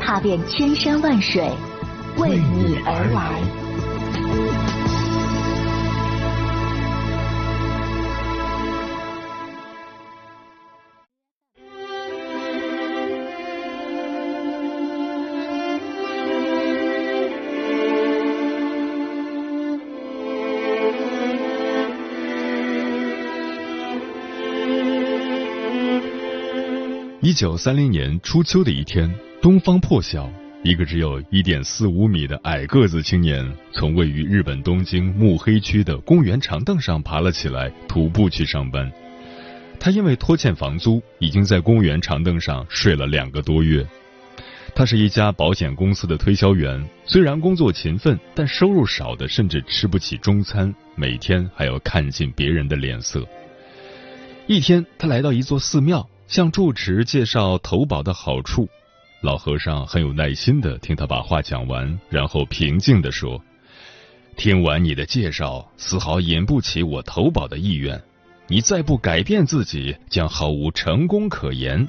踏遍千山万水，为你而来。一九三零年初秋的一天，东方破晓，一个只有一点四五米的矮个子青年，从位于日本东京目黑区的公园长凳上爬了起来，徒步去上班。他因为拖欠房租，已经在公园长凳上睡了两个多月。他是一家保险公司的推销员，虽然工作勤奋，但收入少的甚至吃不起中餐，每天还要看尽别人的脸色。一天，他来到一座寺庙。向住持介绍投保的好处，老和尚很有耐心的听他把话讲完，然后平静的说：“听完你的介绍，丝毫引不起我投保的意愿。你再不改变自己，将毫无成功可言。”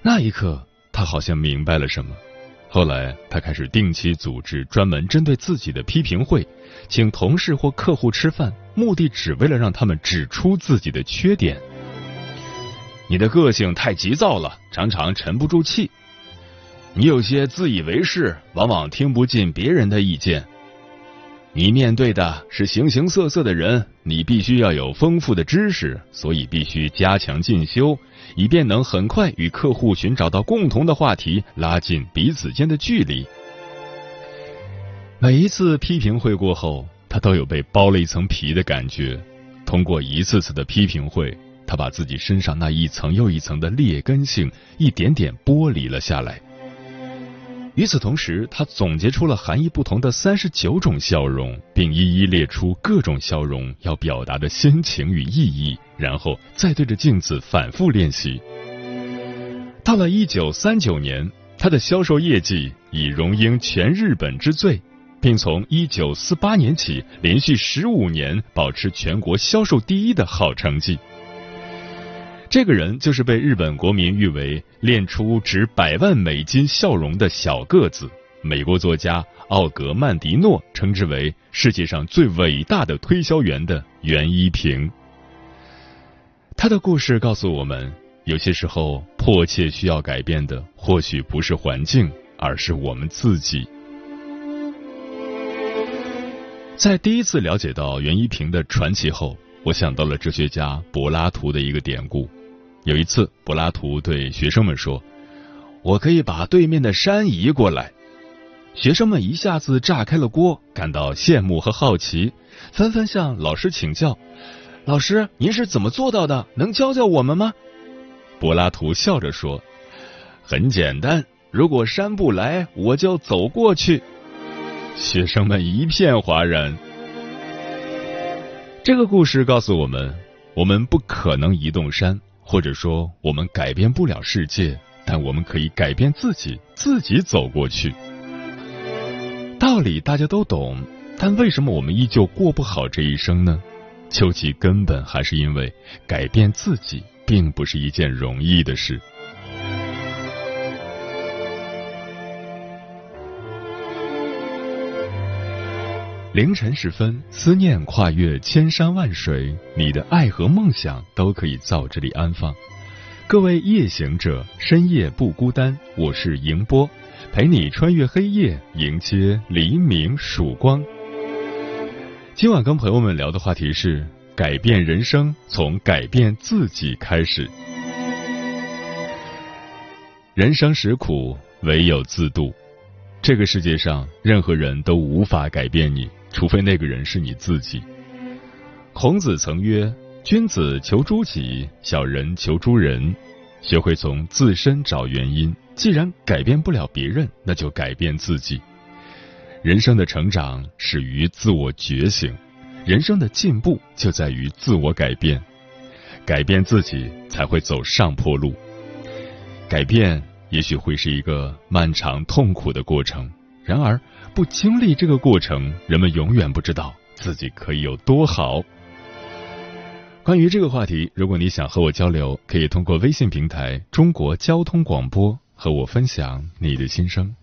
那一刻，他好像明白了什么。后来，他开始定期组织专门针对自己的批评会，请同事或客户吃饭，目的只为了让他们指出自己的缺点。你的个性太急躁了，常常沉不住气。你有些自以为是，往往听不进别人的意见。你面对的是形形色色的人，你必须要有丰富的知识，所以必须加强进修，以便能很快与客户寻找到共同的话题，拉近彼此间的距离。每一次批评会过后，他都有被剥了一层皮的感觉。通过一次次的批评会。他把自己身上那一层又一层的劣根性一点点剥离了下来。与此同时，他总结出了含义不同的三十九种笑容，并一一列出各种笑容要表达的心情与意义，然后再对着镜子反复练习。到了一九三九年，他的销售业绩已荣膺全日本之最，并从一九四八年起连续十五年保持全国销售第一的好成绩。这个人就是被日本国民誉为练出值百万美金笑容的小个子。美国作家奥格曼迪诺称之为世界上最伟大的推销员的袁一平。他的故事告诉我们，有些时候迫切需要改变的，或许不是环境，而是我们自己。在第一次了解到袁一平的传奇后，我想到了哲学家柏拉图的一个典故。有一次，柏拉图对学生们说：“我可以把对面的山移过来。”学生们一下子炸开了锅，感到羡慕和好奇，纷纷向老师请教：“老师，您是怎么做到的？能教教我们吗？”柏拉图笑着说：“很简单，如果山不来，我就走过去。”学生们一片哗然。这个故事告诉我们：我们不可能移动山。或者说，我们改变不了世界，但我们可以改变自己，自己走过去。道理大家都懂，但为什么我们依旧过不好这一生呢？究其根本，还是因为改变自己并不是一件容易的事。凌晨时分，思念跨越千山万水，你的爱和梦想都可以在这里安放。各位夜行者，深夜不孤单，我是迎波，陪你穿越黑夜，迎接黎明曙光。今晚跟朋友们聊的话题是：改变人生，从改变自己开始。人生实苦，唯有自渡。这个世界上，任何人都无法改变你。除非那个人是你自己。孔子曾曰：“君子求诸己，小人求诸人。”学会从自身找原因。既然改变不了别人，那就改变自己。人生的成长始于自我觉醒，人生的进步就在于自我改变。改变自己，才会走上坡路。改变也许会是一个漫长痛苦的过程，然而不经历这个过程，人们永远不知道自己可以有多好。关于这个话题，如果你想和我交流，可以通过微信平台“中国交通广播”。和我分享你的心声。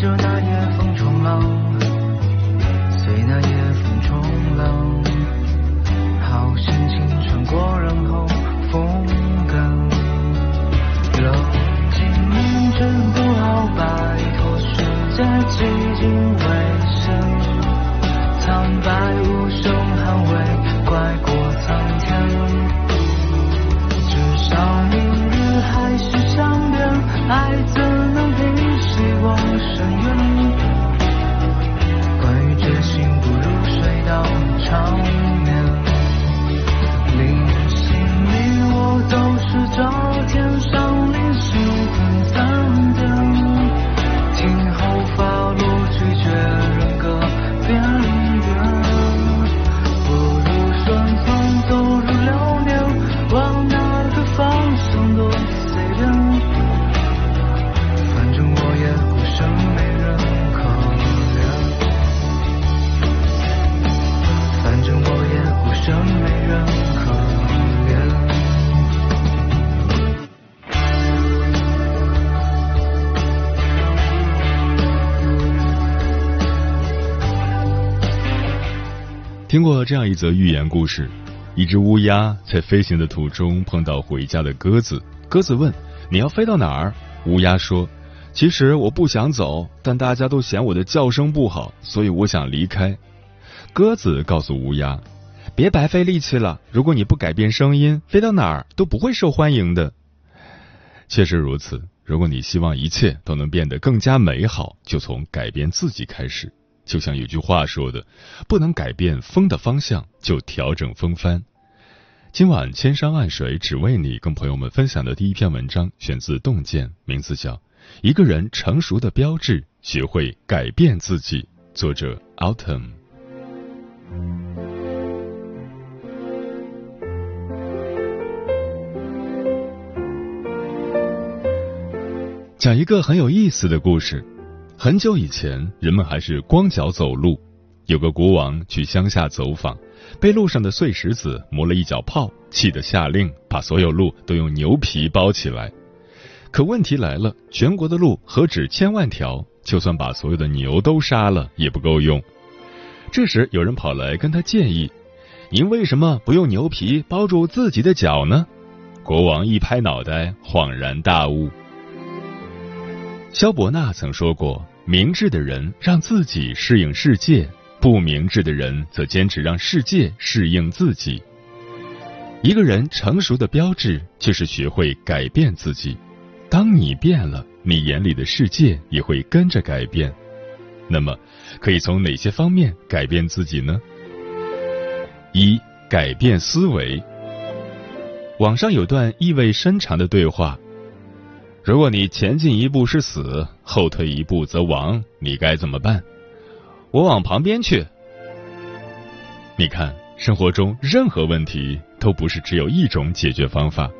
就那夜风冲浪，随那夜风冲浪，好心情穿过人后风跟，冷今命真，不好摆脱世界寂静危险，苍白无声捍卫，怪过苍天，至少你。还是想念，爱怎能比希望深远？关于真心不如睡到长眠，你的心里我都是昨天。这样一则寓言故事：一只乌鸦在飞行的途中碰到回家的鸽子，鸽子问：“你要飞到哪儿？”乌鸦说：“其实我不想走，但大家都嫌我的叫声不好，所以我想离开。”鸽子告诉乌鸦：“别白费力气了，如果你不改变声音，飞到哪儿都不会受欢迎的。”确实如此，如果你希望一切都能变得更加美好，就从改变自己开始。就像有句话说的，不能改变风的方向，就调整风帆。今晚千山万水只为你，跟朋友们分享的第一篇文章，选自《洞见》，名字叫《一个人成熟的标志：学会改变自己》，作者 Autumn。讲一个很有意思的故事。很久以前，人们还是光脚走路。有个国王去乡下走访，被路上的碎石子磨了一脚泡，气得下令把所有路都用牛皮包起来。可问题来了，全国的路何止千万条，就算把所有的牛都杀了也不够用。这时有人跑来跟他建议：“您为什么不用牛皮包住自己的脚呢？”国王一拍脑袋，恍然大悟。萧伯纳曾说过：“明智的人让自己适应世界。”不明智的人则坚持让世界适应自己。一个人成熟的标志就是学会改变自己。当你变了，你眼里的世界也会跟着改变。那么，可以从哪些方面改变自己呢？一、改变思维。网上有段意味深长的对话：如果你前进一步是死，后退一步则亡，你该怎么办？我往旁边去。你看，生活中任何问题都不是只有一种解决方法。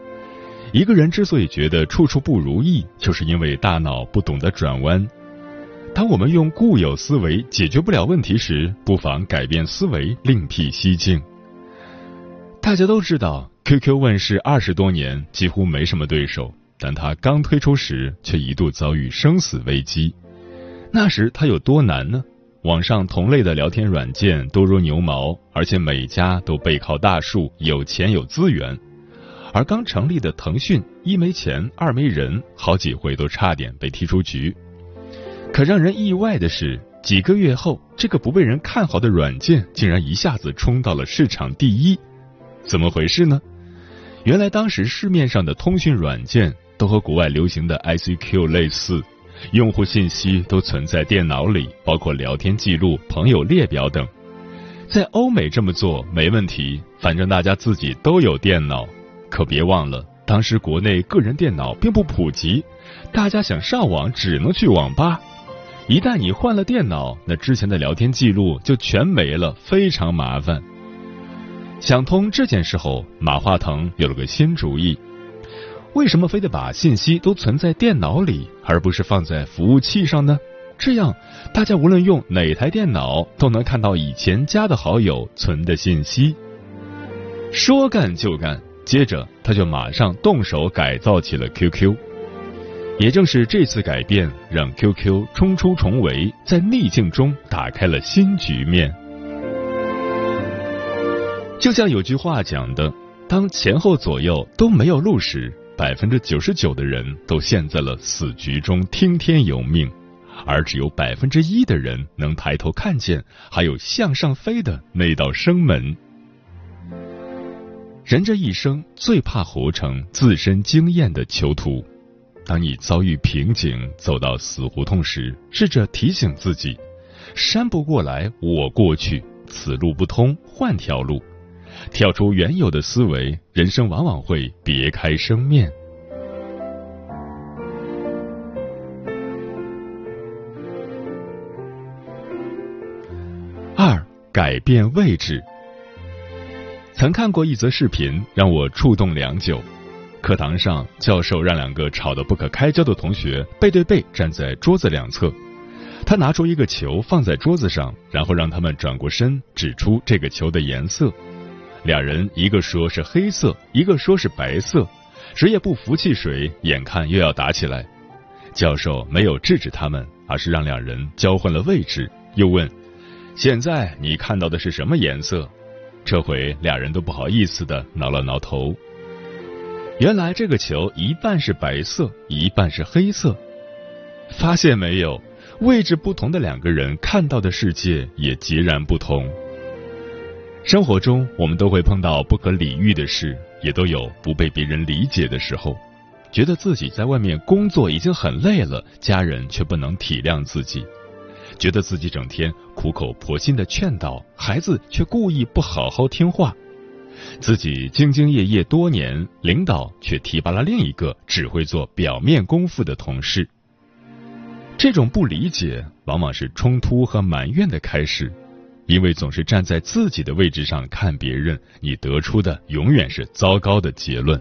一个人之所以觉得处处不如意，就是因为大脑不懂得转弯。当我们用固有思维解决不了问题时，不妨改变思维，另辟蹊径。大家都知道，QQ 问世二十多年，几乎没什么对手，但它刚推出时却一度遭遇生死危机。那时它有多难呢？网上同类的聊天软件多如牛毛，而且每家都背靠大树，有钱有资源。而刚成立的腾讯，一没钱，二没人，好几回都差点被踢出局。可让人意外的是，几个月后，这个不被人看好的软件竟然一下子冲到了市场第一。怎么回事呢？原来当时市面上的通讯软件都和国外流行的 ICQ 类似。用户信息都存在电脑里，包括聊天记录、朋友列表等。在欧美这么做没问题，反正大家自己都有电脑。可别忘了，当时国内个人电脑并不普及，大家想上网只能去网吧。一旦你换了电脑，那之前的聊天记录就全没了，非常麻烦。想通这件事后，马化腾有了个新主意。为什么非得把信息都存在电脑里，而不是放在服务器上呢？这样，大家无论用哪台电脑，都能看到以前加的好友存的信息。说干就干，接着他就马上动手改造起了 QQ。也正是这次改变，让 QQ 冲出重围，在逆境中打开了新局面。就像有句话讲的：“当前后左右都没有路时。”百分之九十九的人都陷在了死局中听天由命，而只有百分之一的人能抬头看见还有向上飞的那道生门。人这一生最怕活成自身经验的囚徒。当你遭遇瓶颈、走到死胡同时，试着提醒自己：山不过来，我过去；此路不通，换条路。跳出原有的思维，人生往往会别开生面。二，改变位置。曾看过一则视频，让我触动良久。课堂上，教授让两个吵得不可开交的同学背对背站在桌子两侧，他拿出一个球放在桌子上，然后让他们转过身，指出这个球的颜色。两人一个说是黑色，一个说是白色，谁也不服气谁，眼看又要打起来。教授没有制止他们，而是让两人交换了位置，又问：“现在你看到的是什么颜色？”这回俩人都不好意思的挠了挠头。原来这个球一半是白色，一半是黑色。发现没有，位置不同的两个人看到的世界也截然不同。生活中，我们都会碰到不可理喻的事，也都有不被别人理解的时候。觉得自己在外面工作已经很累了，家人却不能体谅自己；觉得自己整天苦口婆心的劝导孩子，却故意不好好听话；自己兢兢业业多年，领导却提拔了另一个只会做表面功夫的同事。这种不理解，往往是冲突和埋怨的开始。因为总是站在自己的位置上看别人，你得出的永远是糟糕的结论。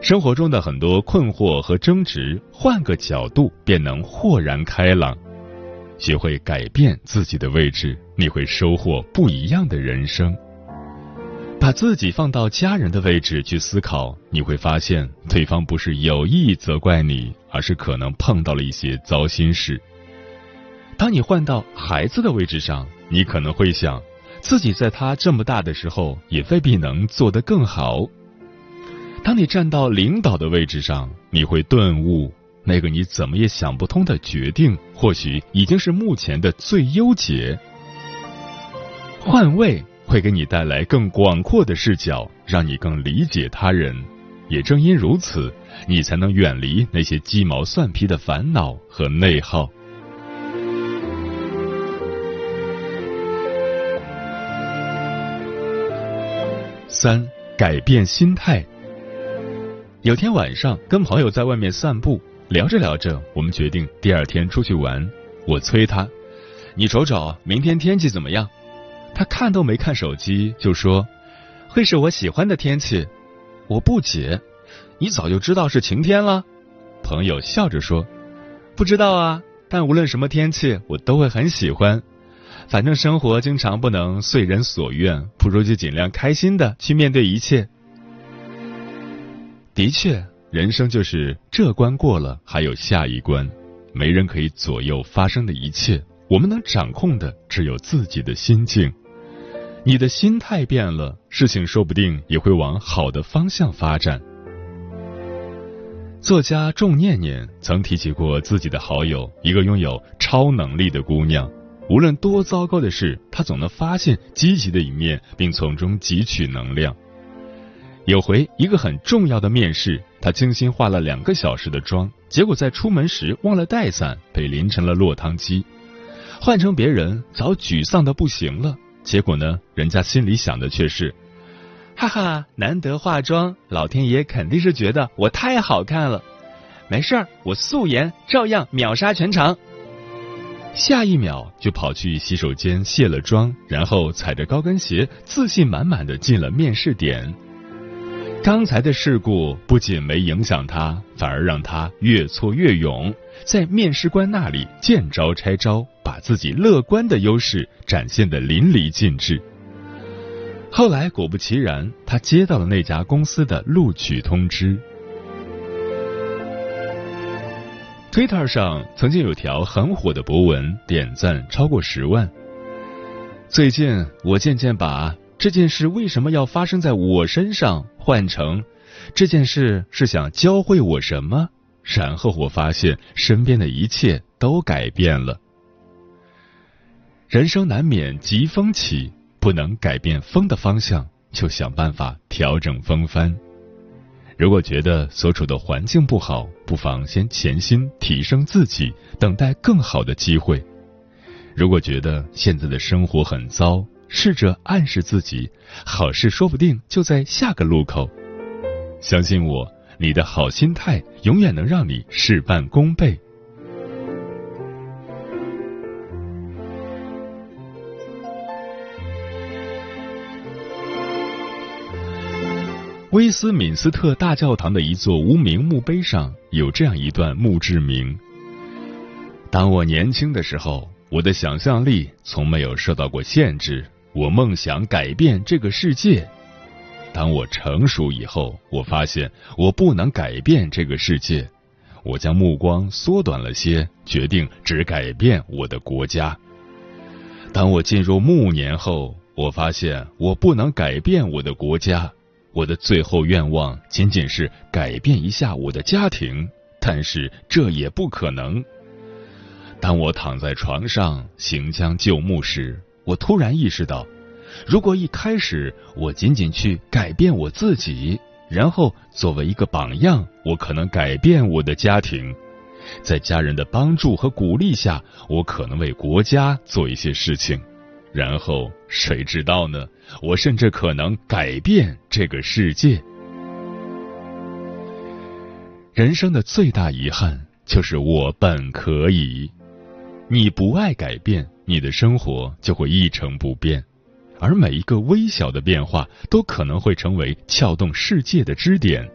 生活中的很多困惑和争执，换个角度便能豁然开朗。学会改变自己的位置，你会收获不一样的人生。把自己放到家人的位置去思考，你会发现对方不是有意责怪你，而是可能碰到了一些糟心事。当你换到孩子的位置上，你可能会想，自己在他这么大的时候，也未必能做得更好。当你站到领导的位置上，你会顿悟，那个你怎么也想不通的决定，或许已经是目前的最优解。换位。会给你带来更广阔的视角，让你更理解他人。也正因如此，你才能远离那些鸡毛蒜皮的烦恼和内耗。三、改变心态。有天晚上，跟朋友在外面散步，聊着聊着，我们决定第二天出去玩。我催他：“你瞅瞅，明天天气怎么样？”他看都没看手机就说：“会是我喜欢的天气。”我不解：“你早就知道是晴天了？”朋友笑着说：“不知道啊，但无论什么天气，我都会很喜欢。反正生活经常不能遂人所愿，不如就尽量开心的去面对一切。”的确，人生就是这关过了，还有下一关，没人可以左右发生的一切。我们能掌控的只有自己的心境。你的心态变了，事情说不定也会往好的方向发展。作家仲念念曾提起过自己的好友，一个拥有超能力的姑娘。无论多糟糕的事，他总能发现积极的一面，并从中汲取能量。有回一个很重要的面试，他精心化了两个小时的妆，结果在出门时忘了带伞，被淋成了落汤鸡。换成别人，早沮丧的不行了。结果呢，人家心里想的却是：哈哈，难得化妆，老天爷肯定是觉得我太好看了。没事儿，我素颜照样秒杀全场。下一秒就跑去洗手间卸了妆，然后踩着高跟鞋，自信满满的进了面试点。刚才的事故不仅没影响他，反而让他越挫越勇，在面试官那里见招拆招，把自己乐观的优势展现的淋漓尽致。后来果不其然，他接到了那家公司的录取通知。Twitter 上曾经有条很火的博文，点赞超过十万。最近我渐渐把。这件事为什么要发生在我身上？换成这件事是想教会我什么？然后我发现身边的一切都改变了。人生难免疾风起，不能改变风的方向，就想办法调整风帆。如果觉得所处的环境不好，不妨先潜心提升自己，等待更好的机会。如果觉得现在的生活很糟，试着暗示自己，好事说不定就在下个路口。相信我，你的好心态永远能让你事半功倍。威斯敏斯特大教堂的一座无名墓碑上有这样一段墓志铭：当我年轻的时候，我的想象力从没有受到过限制。我梦想改变这个世界。当我成熟以后，我发现我不能改变这个世界。我将目光缩短了些，决定只改变我的国家。当我进入暮年后，我发现我不能改变我的国家。我的最后愿望仅仅是改变一下我的家庭，但是这也不可能。当我躺在床上行将就木时。我突然意识到，如果一开始我仅仅去改变我自己，然后作为一个榜样，我可能改变我的家庭，在家人的帮助和鼓励下，我可能为国家做一些事情，然后谁知道呢？我甚至可能改变这个世界。人生的最大遗憾就是我本可以，你不爱改变。你的生活就会一成不变，而每一个微小的变化都可能会成为撬动世界的支点。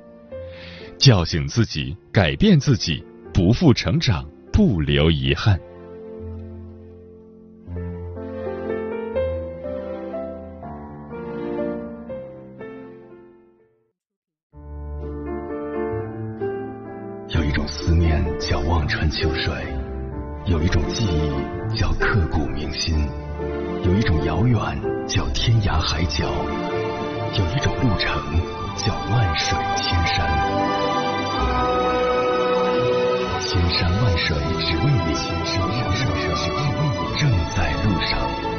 叫醒自己，改变自己，不负成长，不留遗憾。天涯海角，有一种路程叫万水千山。千山万水只为你，只为你，正在路上。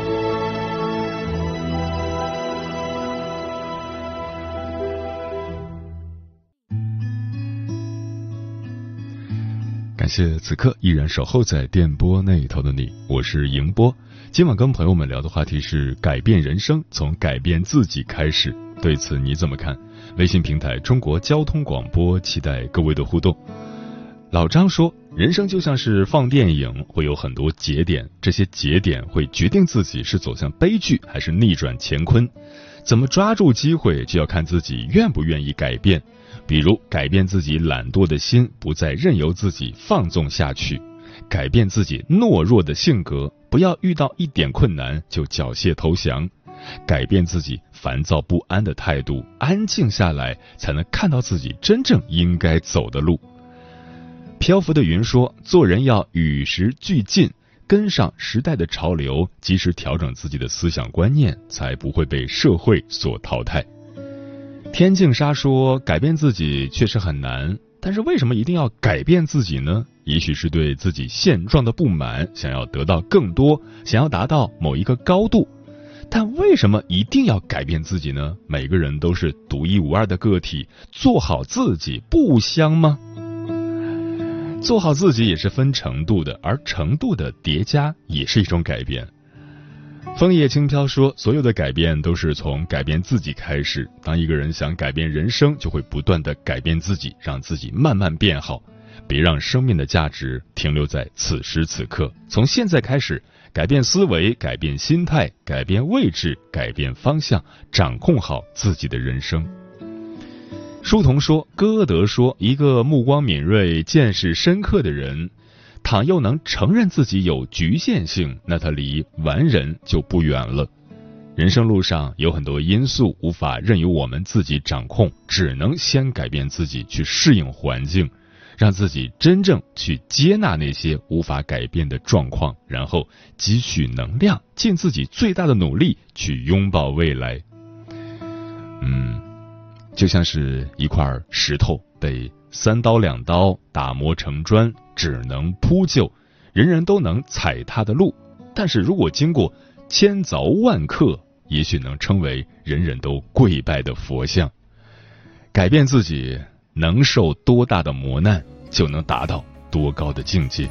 感谢此刻依然守候在电波那一头的你，我是迎波。今晚跟朋友们聊的话题是改变人生，从改变自己开始。对此你怎么看？微信平台中国交通广播期待各位的互动。老张说，人生就像是放电影，会有很多节点，这些节点会决定自己是走向悲剧还是逆转乾坤。怎么抓住机会，就要看自己愿不愿意改变。比如改变自己懒惰的心，不再任由自己放纵下去；改变自己懦弱的性格，不要遇到一点困难就缴械投降；改变自己烦躁不安的态度，安静下来才能看到自己真正应该走的路。漂浮的云说：“做人要与时俱进，跟上时代的潮流，及时调整自己的思想观念，才不会被社会所淘汰。”天净沙说：“改变自己确实很难，但是为什么一定要改变自己呢？也许是对自己现状的不满，想要得到更多，想要达到某一个高度。但为什么一定要改变自己呢？每个人都是独一无二的个体，做好自己不香吗？做好自己也是分程度的，而程度的叠加也是一种改变。”枫叶轻飘说：“所有的改变都是从改变自己开始。当一个人想改变人生，就会不断的改变自己，让自己慢慢变好。别让生命的价值停留在此时此刻。从现在开始，改变思维，改变心态，改变位置，改变方向，掌控好自己的人生。”书童说：“歌德说，一个目光敏锐、见识深刻的人。”倘又能承认自己有局限性，那他离完人就不远了。人生路上有很多因素无法任由我们自己掌控，只能先改变自己，去适应环境，让自己真正去接纳那些无法改变的状况，然后汲取能量，尽自己最大的努力去拥抱未来。嗯，就像是一块石头被三刀两刀打磨成砖。只能铺就，人人都能踩踏的路，但是如果经过千凿万刻，也许能称为人人都跪拜的佛像。改变自己，能受多大的磨难，就能达到多高的境界。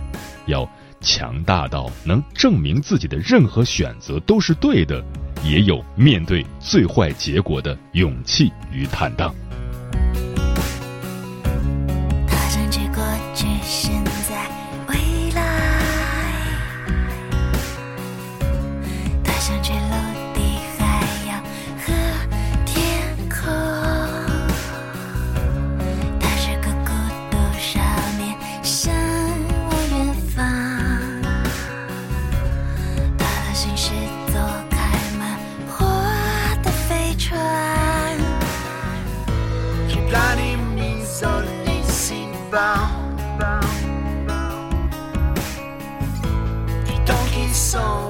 要强大到能证明自己的任何选择都是对的，也有面对最坏结果的勇气与坦荡。song.